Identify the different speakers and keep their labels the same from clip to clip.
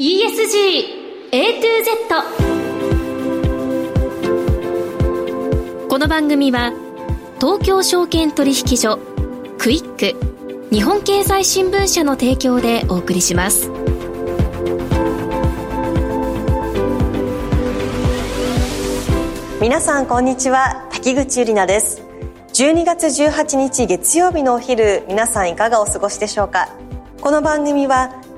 Speaker 1: ESG A to Z この番組は東京証券取引所クイック日本経済新聞社の提供でお送りします。
Speaker 2: 皆さんこんにちは。滝口ゆりなです。12月18日月曜日のお昼皆さんいかがお過ごしでしょうか？この番組は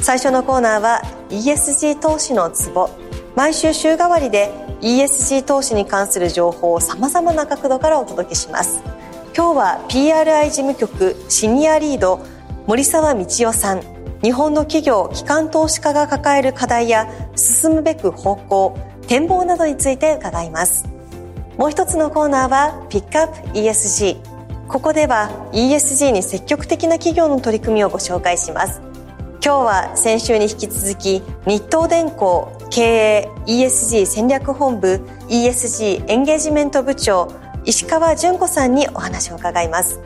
Speaker 2: 最初のコーナーは ESG 投資のツボ。毎週週替わりで ESG 投資に関する情報をさまざまな角度からお届けします。今日は PRI 事務局シニアリード森沢道夫さん。日本の企業機関投資家が抱える課題や進むべく方向展望などについて伺います。もう一つのコーナーはピックアップ ESG ここでは ESG に積極的な企業の取り組みをご紹介します。今日は先週に引き続き日東電工経営 ESG 戦略本部 ESG エンゲージメント部長石川純子さんにお話を伺います。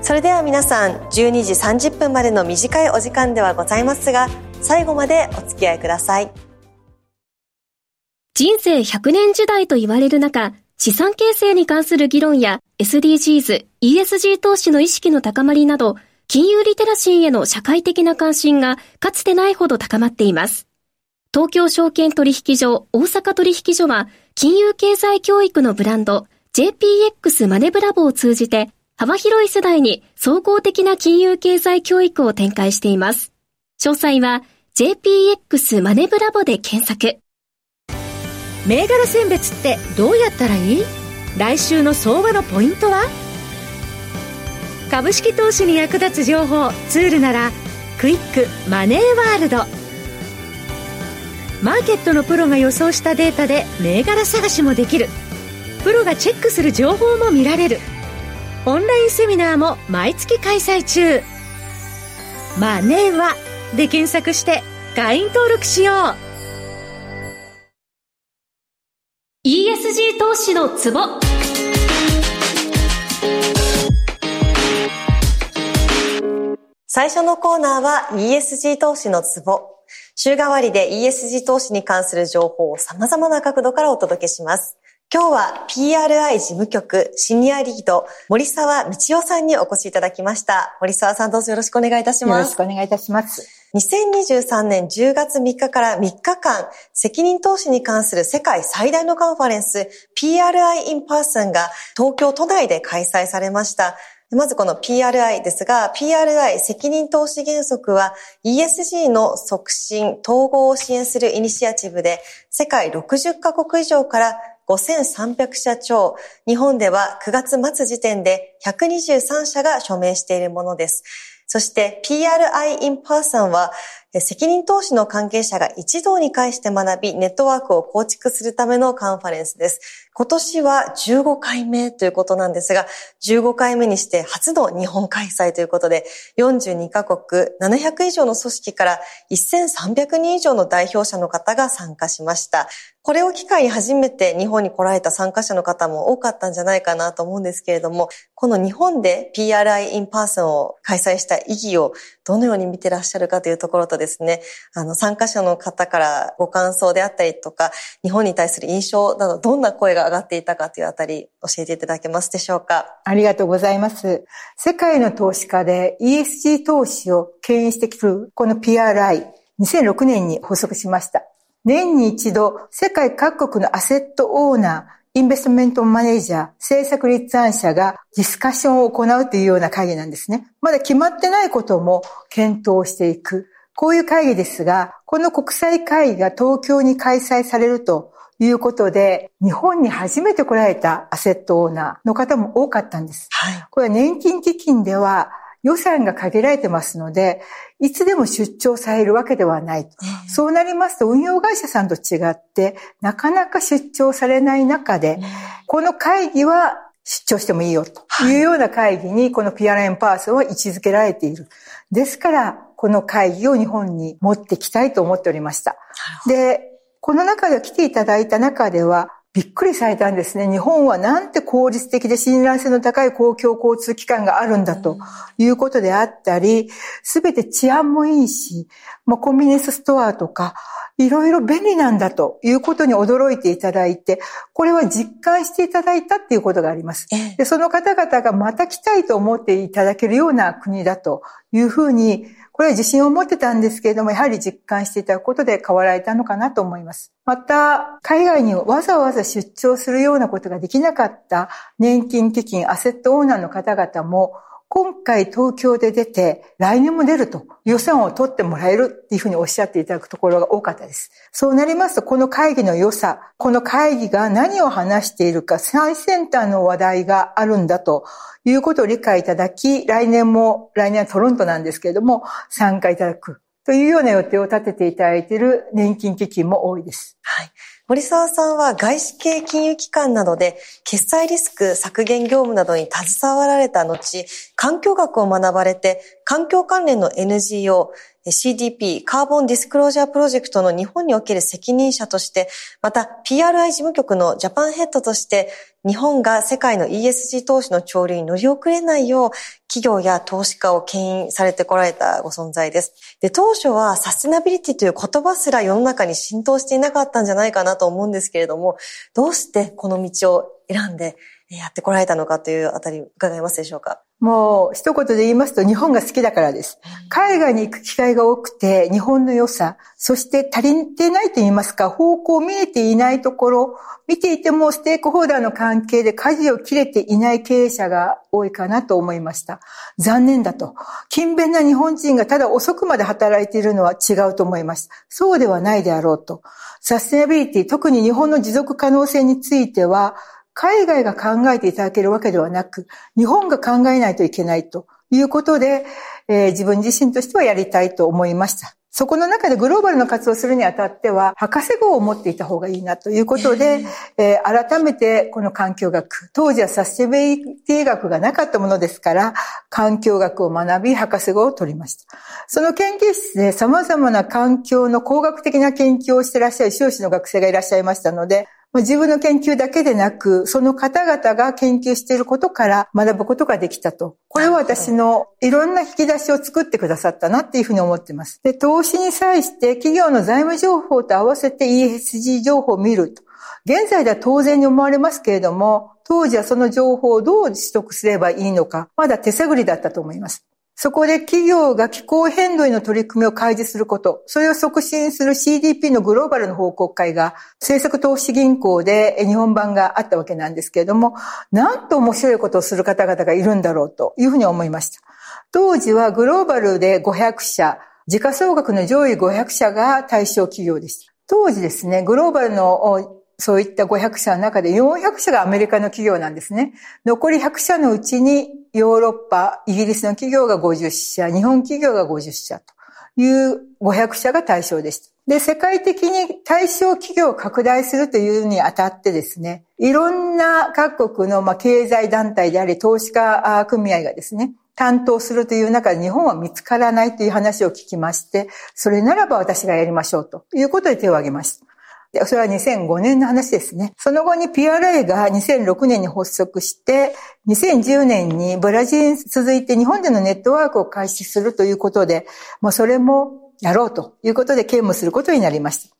Speaker 2: それでは皆さん12時30分までの短いお時間ではございますが最後までお付き合いください。
Speaker 1: 人生100年時代と言われる中資産形成に関する議論や SDGs、ESG 投資の意識の高まりなど金融リテラシーへの社会的な関心がかつてないほど高まっています。東京証券取引所大阪取引所は金融経済教育のブランド JPX マネブラボを通じて幅広い世代に総合的な金融経済教育を展開しています。詳細は JPX マネブラボで検索。
Speaker 3: 銘柄選別ってどうやったらいい？来週の相場のポイントは？株式投資に役立つ情報ツールならクイックマネーワールド。マーケットのプロが予想したデータで銘柄探しもできる。プロがチェックする情報も見られる。オンラインセミナーも毎月開催中。マネーはで検索して会員登録しよう。
Speaker 1: ESG 投資のツボ。
Speaker 2: 最初のコーナーは ESG 投資のツボ。週替わりで ESG 投資に関する情報を様々な角度からお届けします。今日は PRI 事務局シニアリード森沢道夫さんにお越しいただきました。森沢さんどうぞよろしくお願いいたします。
Speaker 4: よろしくお願いいたします。
Speaker 2: 2023年10月3日から3日間、責任投資に関する世界最大のカンファレンス PRI in Person が東京都内で開催されました。まずこの PRI ですが、PRI 責任投資原則は ESG の促進、統合を支援するイニシアチブで、世界60カ国以上から5300社超、日本では9月末時点で123社が署名しているものです。そして PRI in person は責任投資の関係者が一堂に会して学び、ネットワークを構築するためのカンファレンスです。今年は15回目ということなんですが、15回目にして初の日本開催ということで、42カ国700以上の組織から1300人以上の代表者の方が参加しました。これを機会に初めて日本に来られた参加者の方も多かったんじゃないかなと思うんですけれども、この日本で PRI in person を開催した意義をどのように見てらっしゃるかというところとですね、あの参加者の方からご感想であったりとか、日本に対する印象などどんな声が上がっていたかというあたり教えていただけますでしょうか？
Speaker 4: ありがとうございます。世界の投資家で ESG 投資を牽引してきるこの PRI、2006年に発足しました。年に一度、世界各国のアセットオーナー、インベストメントマネージャー、政策立案者がディスカッションを行うというような会議なんですね。まだ決まってないことも検討していく。こういう会議ですが、この国際会議が東京に開催されるということで、日本に初めて来られたアセットオーナーの方も多かったんです。はい、これは年金基金では予算が限られてますので、いつでも出張されるわけではない。そうなりますと運用会社さんと違って、なかなか出張されない中で、この会議は出張してもいいよというような会議にこの PRM パーソンは位置づけられている。ですから、この会議を日本に持ってきたいと思っておりました。で、この中で来ていただいた中では、びっくりされたんですね。日本はなんて効率的で信頼性の高い公共交通機関があるんだということであったり、すべて治安もいいし、まあ、コンビニエンスストアとか、いろいろ便利なんだということに驚いていただいて、これは実感していただいたっていうことがあります。でその方々がまた来たいと思っていただけるような国だというふうにこれは自信を持ってたんですけれども、やはり実感していただくことで変わられたのかなと思います。また、海外にわざわざ出張するようなことができなかった年金基金、アセットオーナーの方々も、今回東京で出て、来年も出ると予算を取ってもらえるっていうふうにおっしゃっていただくところが多かったです。そうなりますと、この会議の良さ、この会議が何を話しているか、最先端の話題があるんだということを理解いただき、来年も、来年はトロントなんですけれども、参加いただくというような予定を立てていただいている年金基金も多いです。
Speaker 2: はい。森沢さんは外資系金融機関などで決済リスク削減業務などに携わられた後、環境学を学ばれて、環境関連の NGO、CDP、カーボンディスクロージャープロジェクトの日本における責任者として、また PRI 事務局のジャパンヘッドとして、日本が世界の ESG 投資の潮流に乗り遅れないよう、企業や投資家を牽引されてこられたご存在です。で、当初はサステナビリティという言葉すら世の中に浸透していなかったんじゃないかなと思うんですけれども、どうしてこの道を選んでやってこられたのかというあたり伺えますでしょうか？
Speaker 4: もう一言で言いますと日本が好きだからです。海外に行く機会が多くて日本の良さ、そして足りてないと言いますか、方向見えていないところ、見ていてもステークホルダーの関係で舵を切れていない経営者が多いかなと思いました。残念だと。勤勉な日本人がただ遅くまで働いているのは違うと思います。そうではないであろうと。サステナビリティ、特に日本の持続可能性については、海外が考えていただけるわけではなく、日本が考えないといけないということで、えー、自分自身としてはやりたいと思いました。そこの中でグローバルの活動をするにあたっては、博士号を持っていた方がいいなということで、えー、改めてこの環境学、当時はサスティビリティ学がなかったものですから、環境学を学び、博士号を取りました。その研究室で様々な環境の工学的な研究をしていらっしゃる修士の学生がいらっしゃいましたので、自分の研究だけでなく、その方々が研究していることから学ぶことができたと。これは私のいろんな引き出しを作ってくださったなっていうふうに思っています。で、投資に際して企業の財務情報と合わせて ESG 情報を見ると。現在では当然に思われますけれども、当時はその情報をどう取得すればいいのか、まだ手探りだったと思います。そこで企業が気候変動への取り組みを開示すること、それを促進する CDP のグローバルの報告会が政策投資銀行で日本版があったわけなんですけれども、なんと面白いことをする方々がいるんだろうというふうに思いました。当時はグローバルで500社、時価総額の上位500社が対象企業でした。当時ですね、グローバルのそういった500社の中で400社がアメリカの企業なんですね。残り100社のうちにヨーロッパ、イギリスの企業が50社、日本企業が50社という500社が対象でした。で、世界的に対象企業を拡大するというにあたってですね、いろんな各国のま経済団体であり、投資家組合がですね、担当するという中で日本は見つからないという話を聞きまして、それならば私がやりましょうということで手を挙げました。それは2005年の話ですね。その後に PRA が2006年に発足して、2010年にブラジルに続いて日本でのネットワークを開始するということで、もうそれもやろうということで兼務することになりました。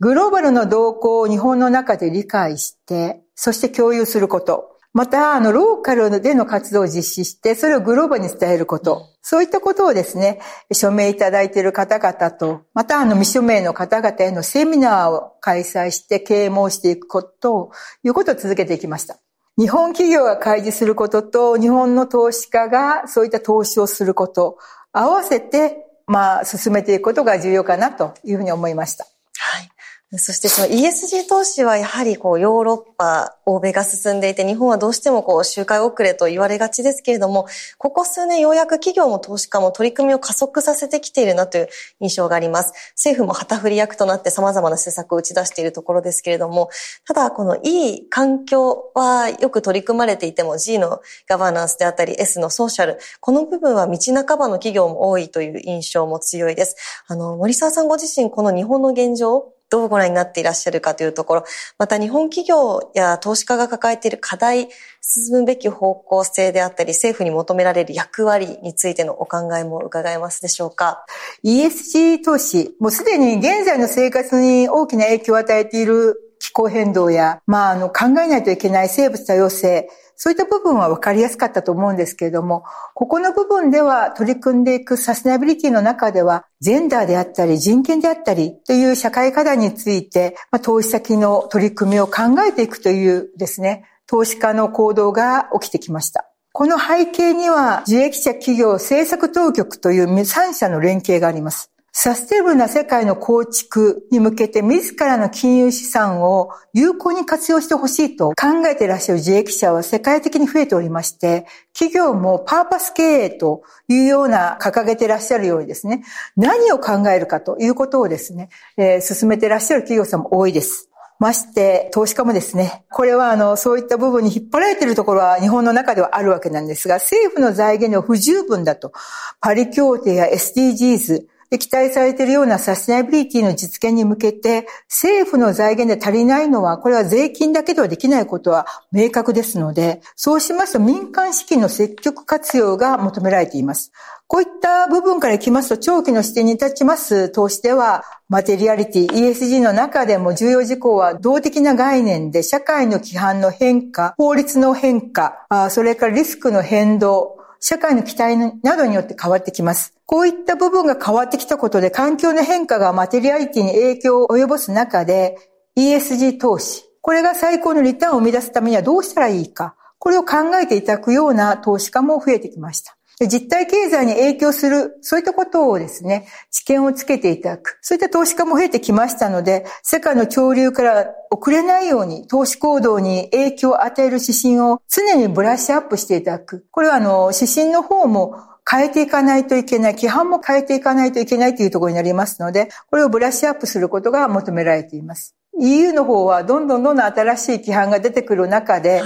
Speaker 4: グローバルの動向を日本の中で理解して、そして共有すること。また、あの、ローカルでの活動を実施して、それをグローバルに伝えること。そういったことをですね、署名いただいている方々と、また、あの、未署名の方々へのセミナーを開催して啓蒙していくこということを続けていきました。日本企業が開示することと、日本の投資家がそういった投資をすること、合わせて、まあ、進めていくことが重要かなというふうに思いました。
Speaker 2: はい。そしてその ESG 投資はやはりこうヨーロッパ、欧米が進んでいて日本はどうしてもこう周回遅れと言われがちですけれども、ここ数年ようやく企業も投資家も取り組みを加速させてきているなという印象があります。政府も旗振り役となって様々な施策を打ち出しているところですけれども、ただこのいい環境はよく取り組まれていても G のガバナンスであったり S のソーシャル、この部分は道半ばの企業も多いという印象も強いです。あの、森沢さんご自身この日本の現状、どうご覧になっていらっしゃるかというところ、また日本企業や投資家が抱えている課題、進むべき方向性であったり、政府に求められる役割についてのお考えも伺えますでしょうか
Speaker 4: ？ESG 投資、もうすでに現在の生活に大きな影響を与えている候変動や、まあ、あの、考えないといけない生物多様性、そういった部分は分かりやすかったと思うんですけれども、ここの部分では取り組んでいくサステナビリティの中では、ジェンダーであったり人権であったりという社会課題について、まあ、投資先の取り組みを考えていくというですね、投資家の行動が起きてきました。この背景には、受益者企業政策当局という3社の連携があります。サステナブな世界の構築に向けて自らの金融資産を有効に活用してほしいと考えていらっしゃる自益者は世界的に増えておりまして、企業もパーパス経営というような掲げていらっしゃるようにですね、何を考えるかということをですね、えー、進めていらっしゃる企業さんも多いです。まして、投資家もですね、これはあの、そういった部分に引っ張られているところは日本の中ではあるわけなんですが、政府の財源の不十分だと、パリ協定や SDGs、期待されているようなサステナビリティの実現に向けて、政府の財源で足りないのは、これは税金だけではできないことは明確ですので、そうしますと民間資金の積極活用が求められています。こういった部分からいきますと、長期の視点に立ちます投資では、マテリアリティ、ESG の中でも重要事項は動的な概念で、社会の規範の変化、法律の変化、それからリスクの変動、社会の期待などによって変わってきます。こういった部分が変わってきたことで環境の変化がマテリアリティに影響を及ぼす中で ESG 投資、これが最高のリターンを生み出すためにはどうしたらいいか、これを考えていただくような投資家も増えてきました。実体経済に影響する、そういったことをですね、知見をつけていただく。そういった投資家も増えてきましたので、世界の潮流から遅れないように投資行動に影響を与える指針を常にブラッシュアップしていただく。これはあの、指針の方も変えていかないといけない、規範も変えていかないといけないというところになりますので、これをブラッシュアップすることが求められています。EU の方はどんどんどんどん新しい規範が出てくる中で、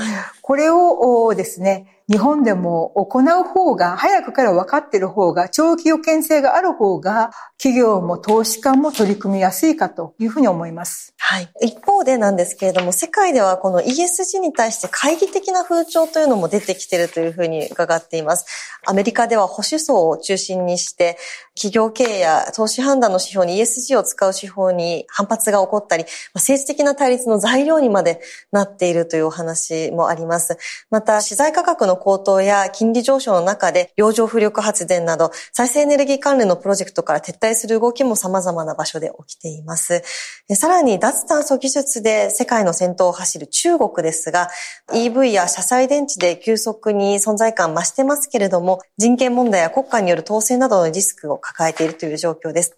Speaker 4: これをですね、日本でも行う方が、早くから分かっている方が、長期予見性がある方が、企業も投資家も取り組みやすいかというふうに思います。
Speaker 2: はい。一方でなんですけれども、世界ではこの ESG に対して懐疑的な風潮というのも出てきているというふうに伺っています。アメリカでは保守層を中心にして、企業経営や投資判断の指標に ESG を使う指標に反発が起こったり、政治的な対立の材料にまでなっているというお話もあります。また、資材価格の高騰や金利上昇の中で、洋上風力発電など、再生エネルギー関連のプロジェクトから撤退する動きも様々な場所で起きています。さらに、脱炭素技術で世界の先頭を走る中国ですが、EV や車載電池で急速に存在感増してますけれども、人権問題や国家による統制などのリスクを抱えているという状況です。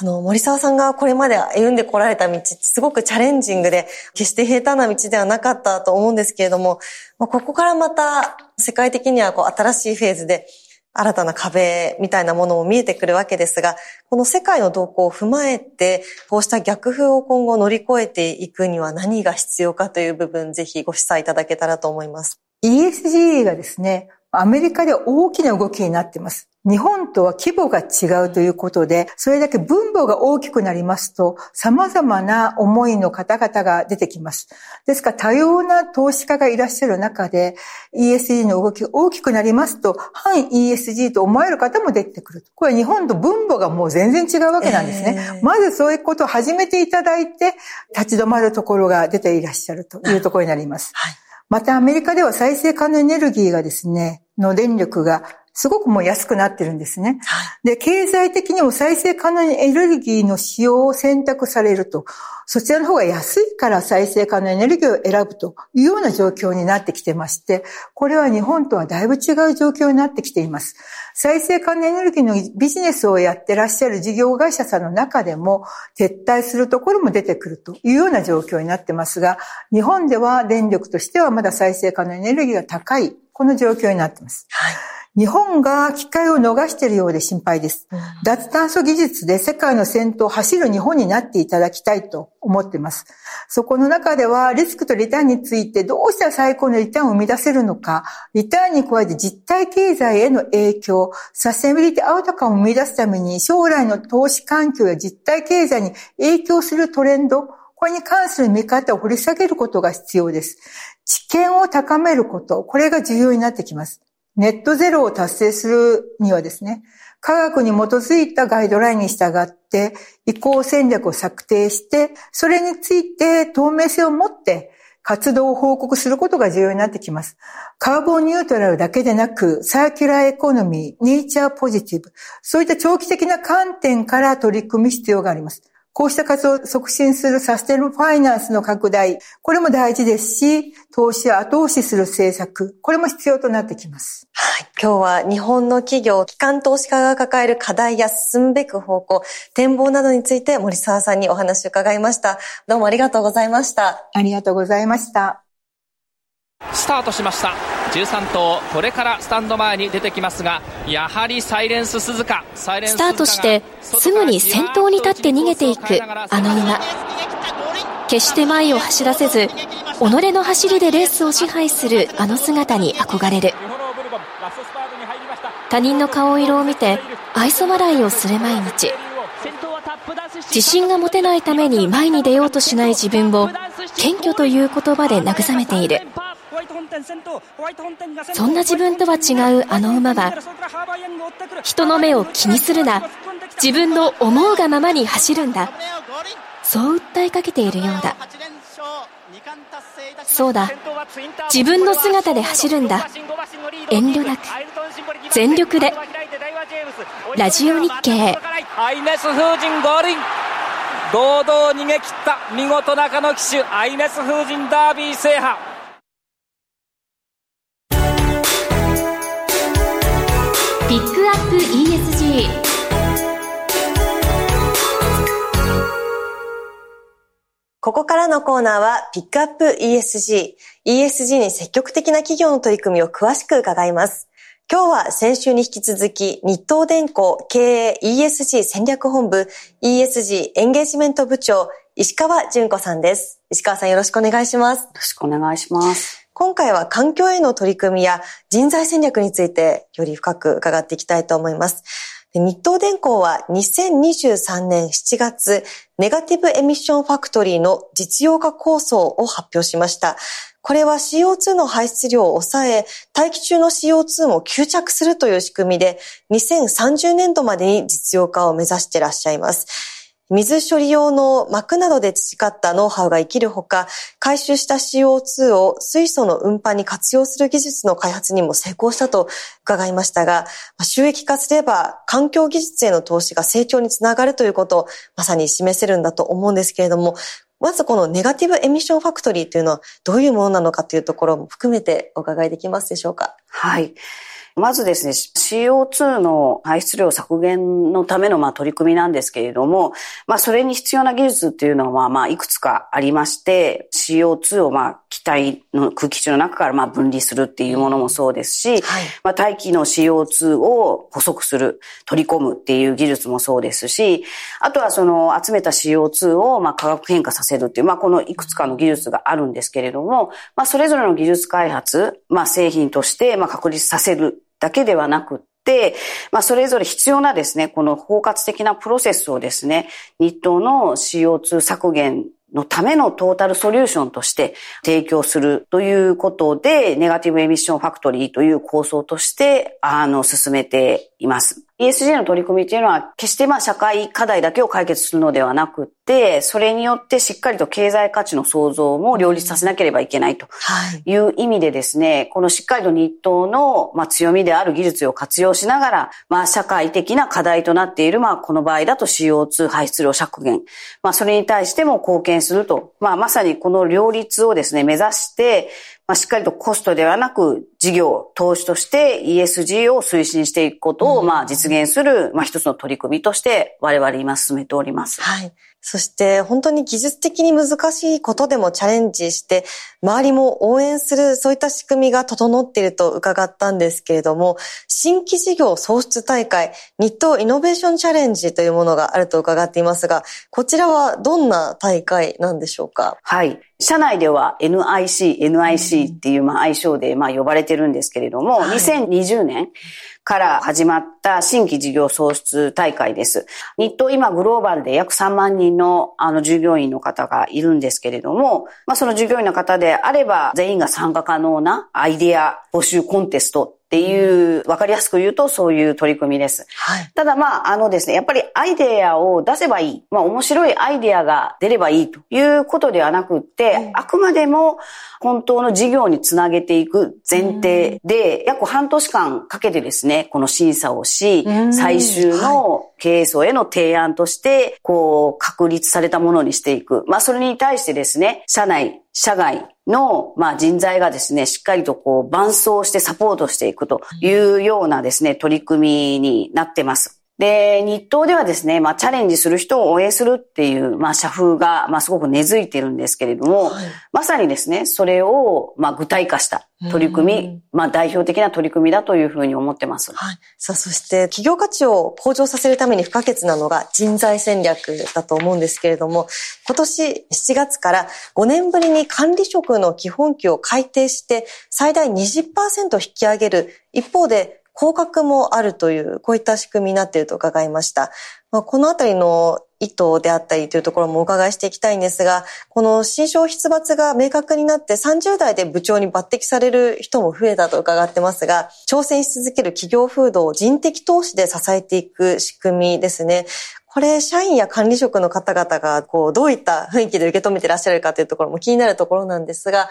Speaker 2: あの、森沢さんがこれまで歩んでこられた道すごくチャレンジングで、決して平坦な道ではなかったと思うんですけれどもま、ここからまた世界的にはこう新しいフェーズで新たな壁みたいなものも見えてくるわけですが、この世界の動向を踏まえて、こうした逆風を今後乗り越えていくには何が必要かという部分、ぜひご示唆いただけたらと思います。
Speaker 4: ESG がですね、アメリカで大きな動きになっています。日本とは規模が違うということで、それだけ分母が大きくなりますと、様々な思いの方々が出てきます。ですから多様な投資家がいらっしゃる中で、ESG の動きが大きくなりますと、反 ESG と思える方も出てくる。これ日本と分母がもう全然違うわけなんですね。えー、まずそういうことを始めていただいて、立ち止まるところが出ていらっしゃるというところになります。はいまたアメリカでは再生可能エネルギーがですね、の電力がすごくもう安くなってるんですね。で、経済的にも再生可能エネルギーの使用を選択されると、そちらの方が安いから再生可能エネルギーを選ぶというような状況になってきてまして、これは日本とはだいぶ違う状況になってきています。再生可能エネルギーのビジネスをやってらっしゃる事業会社さんの中でも撤退するところも出てくるというような状況になってますが、日本では電力としてはまだ再生可能エネルギーが高い、この状況になっています。はい日本が機会を逃しているようで心配です。うん、脱炭素技術で世界の先頭を走る日本になっていただきたいと思っています。そこの中ではリスクとリターンについてどうしたら最高のリターンを生み出せるのか、リターンに加えて実体経済への影響、サステナビリティアウトカムを生み出すために将来の投資環境や実体経済に影響するトレンド、これに関する見方を掘り下げることが必要です。知見を高めること、これが重要になってきます。ネットゼロを達成するにはですね、科学に基づいたガイドラインに従って移行戦略を策定して、それについて透明性を持って活動を報告することが重要になってきます。カーボンニュートラルだけでなく、サーキュラーエコノミー、ネイチャーポジティブ、そういった長期的な観点から取り組む必要があります。こうした活動を促進するサステナブルファイナンスの拡大、これも大事ですし、投資を後押しする政策、これも必要となってきます。
Speaker 2: はい。今日は日本の企業、機関投資家が抱える課題や進むべき方向、展望などについて森沢さんにお話を伺いました。どうもありがとうございました。
Speaker 4: ありがとうございました。
Speaker 5: スタートしました。13頭これからスタンド前に出てきますがやはりサイレンス鈴鹿。ス
Speaker 1: タートしてすぐに先頭に立って逃げていくあの馬。決して前を走らせず己の走りでレースを支配するあの姿に憧れる。他人の顔色を見て愛想笑いをする毎日。自信が持てないために前に出ようとしない自分を謙虚という言葉で慰めている。そんな自分とは違うあの馬は人の目を気にするな。自分の思うがままに走るんだ。そう訴えかけているようだ。そうだ。自分の姿で走るんだ。遠慮なく。全力で。ラジオ日経。
Speaker 5: アイネス風神五輪。堂々逃げ切った見事中野騎手アイネス風神ダービー制覇。
Speaker 1: ピックアップ ESG
Speaker 2: ここからのコーナーはピックアップ ESG。ESG に積極的な企業の取り組みを詳しく伺います。今日は先週に引き続き日東電工経営 ESG 戦略本部 ESG エンゲージメント部長石川淳子さんです。石川さんよろしくお願いします。よ
Speaker 6: ろしくお願いします。
Speaker 2: 今回は環境への取り組みや人材戦略についてより深く伺っていきたいと思います。日東電工は2023年7月、ネガティブエミッションファクトリーの実用化構想を発表しました。これは CO2 の排出量を抑え、大気中の CO2 も吸着するという仕組みで、2030年度までに実用化を目指していらっしゃいます。水処理用の膜などで培ったノウハウが生きるほか、回収した CO2 を水素の運搬に活用する技術の開発にも成功したと伺いましたが、収益化すれば環境技術への投資が成長につながるということをまさに示せるんだと思うんですけれども、まずこのネガティブエミッションファクトリーというのはどういうものなのかというところも含めてお伺いできますでしょうか？
Speaker 6: はい。まずですね、CO2 の排出量削減のためのまあ取り組みなんですけれども、まあそれに必要な技術っていうのはまあいくつかありまして、CO2 をまあ体の空気中の中からまあ分離するっていうものもそうですし、はい、まあ大気の CO2 を補足する、取り込むっていう技術もそうですし、あとはその集めた CO2 をまあ化学変化させるっていう、まあこのいくつかの技術があるんですけれども、まあそれぞれの技術開発、まあ製品としてまあ確立させるだけではなくって、まあ、それぞれ必要なですね、この包括的なプロセスをですね、日東の CO2 削減のためのトータルソリューションとして提供するということで、ネガティブエミッションファクトリーという構想として、あの、進めています。ESG の取り組みっていうのは、決してまあ社会課題だけを解決するのではなくて、それによってしっかりと経済価値の創造も両立させなければいけないとい。う意味でですね、このしっかりと日東のまあ強みである技術を活用しながら、まあ社会的な課題となっている、まあこの場合だと CO2 排出量削減、まあそれに対しても貢献すると、まあまさにこの両立をですね、目指して、まあ、しっかりとコストではなく事業、投資として ESG を推進していくことを、まあ実現する、まあ一つの取り組みとして我々今進めております。
Speaker 2: はい。そして本当に技術的に難しいことでもチャレンジして、周りも応援する、そういった仕組みが整っていると伺ったんですけれども、新規事業創出大会、日東イノベーションチャレンジというものがあると伺っていますが、こちらはどんな大会なんでしょうか？
Speaker 6: はい。社内では NIC、NIC っていうまあ愛称でまあ呼ばれてるんですけれども、はい、2020年から始まった新規事業創出大会です。日東今グローバルで約3万人のあの従業員の方がいるんですけれども、まあその従業員の方であれば全員が参加可能なアイデア募集コンテストっていう、わかりやすく言うとそういう取り組みです。はい、ただまあ、あのですね、やっぱりアイデアを出せばいい。まあ面白いアイデアが出ればいいということではなくって、あくまでも本当の事業につなげていく前提で、約半年間かけてですね、この審査をし、最終の経営層への提案として、こう、確立されたものにしていく。まあそれに対してですね、社内、社外、の、まあ、人材がですね、しっかりとこう、伴走してサポートしていくというようなですね、取り組みになってます。で、日東ではですね、まあ、チャレンジする人を応援するっていう、まあ、社風が、まあ、すごく根付いてるんですけれども、はい、まさにですね、それを、まあ、具体化した取り組み、まあ、代表的な取り組みだというふうに思ってます。
Speaker 2: はい。さあ、そして、企業価値を向上させるために不可欠なのが人材戦略だと思うんですけれども、今年7月から5年ぶりに管理職の基本給を改定して、最大20%引き上げる一方で、降格もあるという、こういった仕組みになっていると伺いました。まあ、このあたりの意図であったりというところもお伺いしていきたいんですが、この新商出抜が明確になって30代で部長に抜擢される人も増えたと伺ってますが、挑戦し続ける企業風土を人的投資で支えていく仕組みですね。これ、社員や管理職の方々が、こう、どういった雰囲気で受け止めていらっしゃるかというところも気になるところなんですが、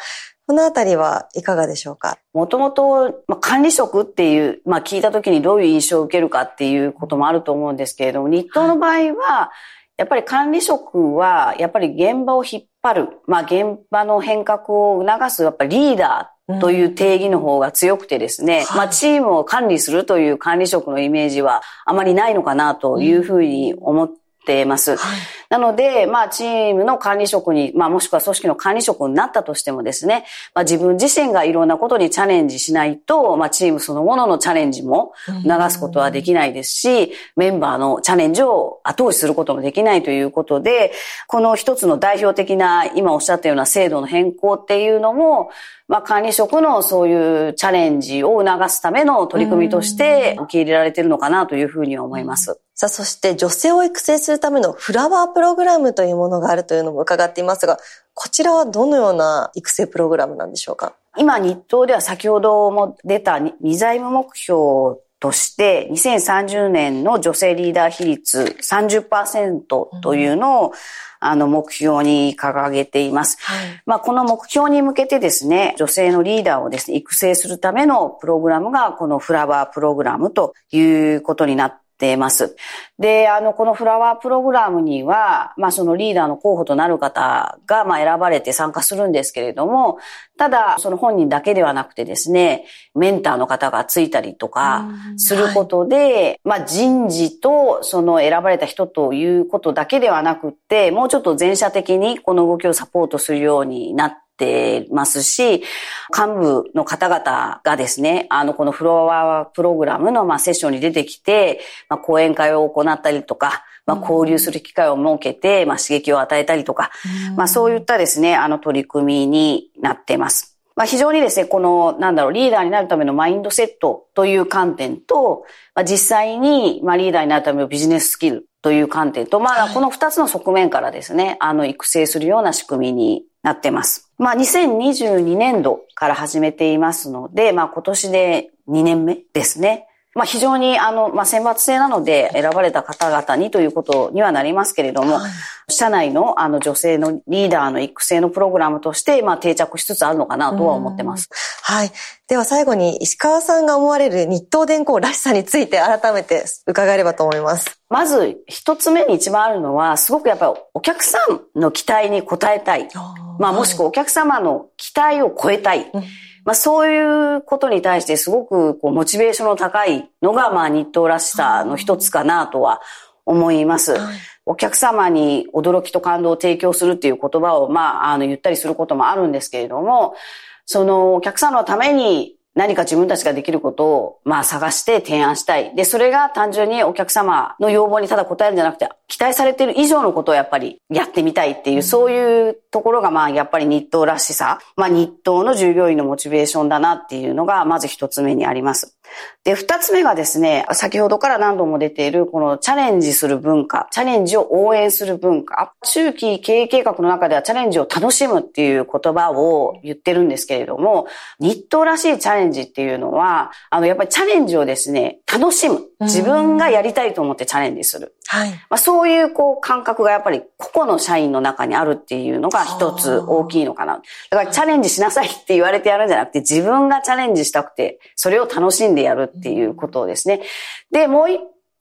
Speaker 2: このあたりはいかがでしょうか？
Speaker 6: もともと、まあ、管理職っていう、まあ、聞いたときにどういう印象を受けるかっていうこともあると思うんですけれども、日東の場合は、やっぱり管理職は、やっぱり現場を引っ張る、まあ、現場の変革を促す、やっぱりリーダーという定義の方が強くてですね、うん、まあチームを管理するという管理職のイメージはあまりないのかなというふうに思ってます。はいなので、まあ、チームの管理職に、まあ、もしくは組織の管理職になったとしてもですね、まあ、自分自身がいろんなことにチャレンジしないと、まあ、チームそのもののチャレンジも流すことはできないですし、メンバーのチャレンジを後押しすることもできないということで、この一つの代表的な、今おっしゃったような制度の変更っていうのも、まあ、管理職のそういうチャレンジを促すための取り組みとして受け入れられているのかなというふうには思います。
Speaker 2: さあ、そして女性を育成するためのフラワープログラムというものがあるというのも伺っていますが、こちらはどのような育成プログラムなんでしょうか？
Speaker 6: 今、日東では先ほども出た2財務目標として、2030年の女性リーダー比率30%というのを、あの、目標に掲げています。はい、まあ、この目標に向けてですね、女性のリーダーをですね、育成するためのプログラムが、このフラワープログラムということになっててます。で、あの、このフラワープログラムには、まあそのリーダーの候補となる方が、まあ選ばれて参加するんですけれども、ただ、その本人だけではなくてですね、メンターの方がついたりとかすることで、はい、まあ人事とその選ばれた人ということだけではなくて、もうちょっと全社的にこの動きをサポートするようになっててますし、幹部の方々がですね、あの、このフロアプログラムの、まあ、セッションに出てきて、まあ、講演会を行ったりとか、まあ、交流する機会を設けて、まあ、刺激を与えたりとか、まあ、そういったですね、あの、取り組みになってます。まあ、非常にですね、この、なんだろう、リーダーになるためのマインドセットという観点と、まあ、実際に、まあ、リーダーになるためのビジネススキルという観点と、まあ、この二つの側面からですね、あの、育成するような仕組みになってます。まあ、2022年度から始めていますので、まあ、今年で2年目ですね。まあ非常にあの、まあ選抜制なので選ばれた方々にということにはなりますけれども、はい、社内のあの女性のリーダーの育成のプログラムとして、まあ定着しつつあるのかなとは思ってます。
Speaker 2: はい。では最後に石川さんが思われる日東電工らしさについて改めて伺えればと思います。
Speaker 6: まず一つ目に一番あるのは、すごくやっぱりお客さんの期待に応えたい。まあもしくはお客様の期待を超えたい。うんまあそういうことに対してすごくこうモチベーションの高いのがまあ日東らしさの一つかなとは思います。はい、お客様に驚きと感動を提供するっていう言葉をまああの言ったりすることもあるんですけれども、そのお客さんのために何か自分たちができることを、まあ探して提案したい。で、それが単純にお客様の要望にただ答えるんじゃなくて、期待されている以上のことをやっぱりやってみたいっていう、そういうところがまあやっぱり日東らしさ、まあ日東の従業員のモチベーションだなっていうのがまず一つ目にあります。で、二つ目がですね、先ほどから何度も出ているこのチャレンジする文化、チャレンジを応援する文化、中期経営計画の中ではチャレンジを楽しむっていう言葉を言ってるんですけれども、日東らしいチャレンジっていうのは、あの、やっぱりチャレンジをですね、楽しむ。自分がやりたいと思ってチャレンジする。はい。まあ、そういうこう感覚がやっぱり個々の社員の中にあるっていうのが一つ大きいのかな。だからチャレンジしなさいって言われてやるんじゃなくて自分がチャレンジしたくてそれを楽しんでやるっていうことですね。で、もう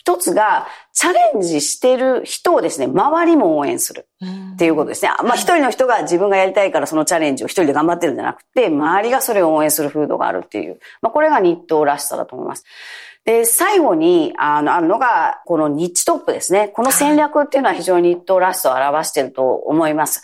Speaker 6: 一つが、チャレンジしてる人をですね、周りも応援するっていうことですね。まあ一人の人が自分がやりたいからそのチャレンジを一人で頑張ってるんじゃなくて、周りがそれを応援する風土があるっていう。まあこれが日東らしさだと思います。で、最後に、あの、あるのが、このニッチトップですね。この戦略っていうのは非常に日東らしさを表していると思います。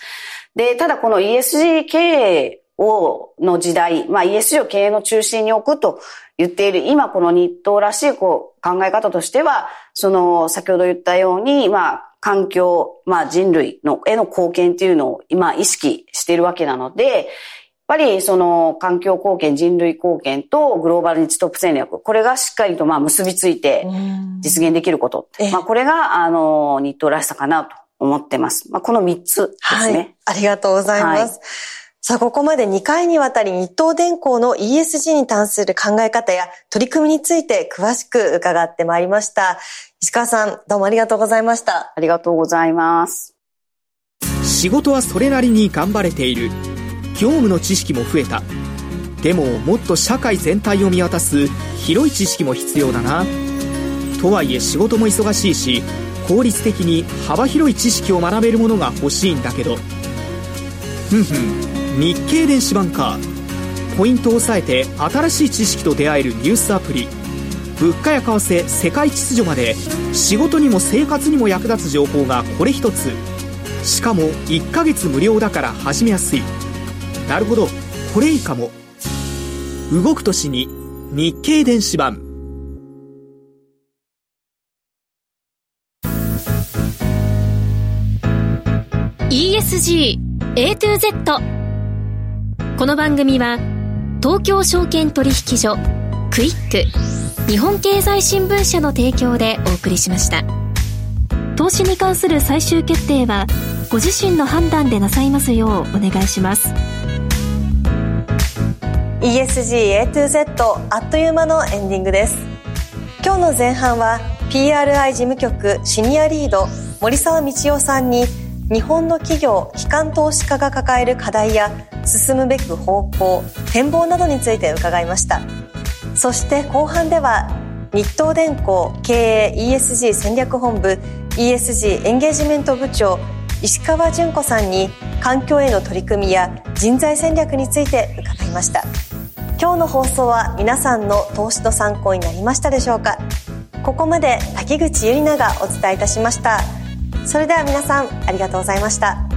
Speaker 6: で、ただこの ESG 経営を、の時代、まあ ESG を経営の中心に置くと言っている、今この日東らしいこう考え方としては、その先ほど言ったように、まあ環境、まあ人類のへの貢献っていうのを今意識しているわけなので、ぱりその環境貢献、人類貢献とグローバルニッチトップ戦略、これがしっかりとまあ結びついて実現できること。まあこれがあの日東らしさかなと思ってます。まあこの3つですね。はい、
Speaker 2: ありがとうございます。はいさあ、ここまで2回にわたり日東電工の ESG に関する考え方や取り組みについて詳しく伺ってまいりました。石川さん、どうもありがとうございました。
Speaker 6: ありがとうございます。
Speaker 7: 仕事はそれなりに頑張れている。業務の知識も増えたでももっと社会全体を見渡す広い知識も必要だなとはいえ仕事も忙しいし効率的に幅広い知識を学べるものが欲しいんだけどふんふん日経電子版かポイントを押さえて新しい知識と出会えるニュースアプリ。物価や為替世界秩序まで。仕事にも生活にも役立つ情報がこれ一つ。しかも1ヶ月無料だから始めやすい。なるほど。これいいかも。動く年に日経電子版。
Speaker 1: ESG A to Z この番組は東京証券取引所クイック日本経済新聞社の提供でお送りしました。投資に関する最終決定はご自身の判断でなさいますようお願いします。
Speaker 2: ESG A to Z あっという間のエンディングです。今日の前半は PRI 事務局シニアリード森沢道夫さんに日本の企業機関投資家が抱える課題や進むべく方向展望などについて伺いました。そして後半では日東電工経営 ESG 戦略本部 ESG エンゲージメント部長石川純子さんに環境への取り組みや人材戦略について伺いました。今日の放送は皆さんの投資の参考になりましたでしょうか？ここまで滝口ゆりながお伝えいたしました。それでは皆さんありがとうございました。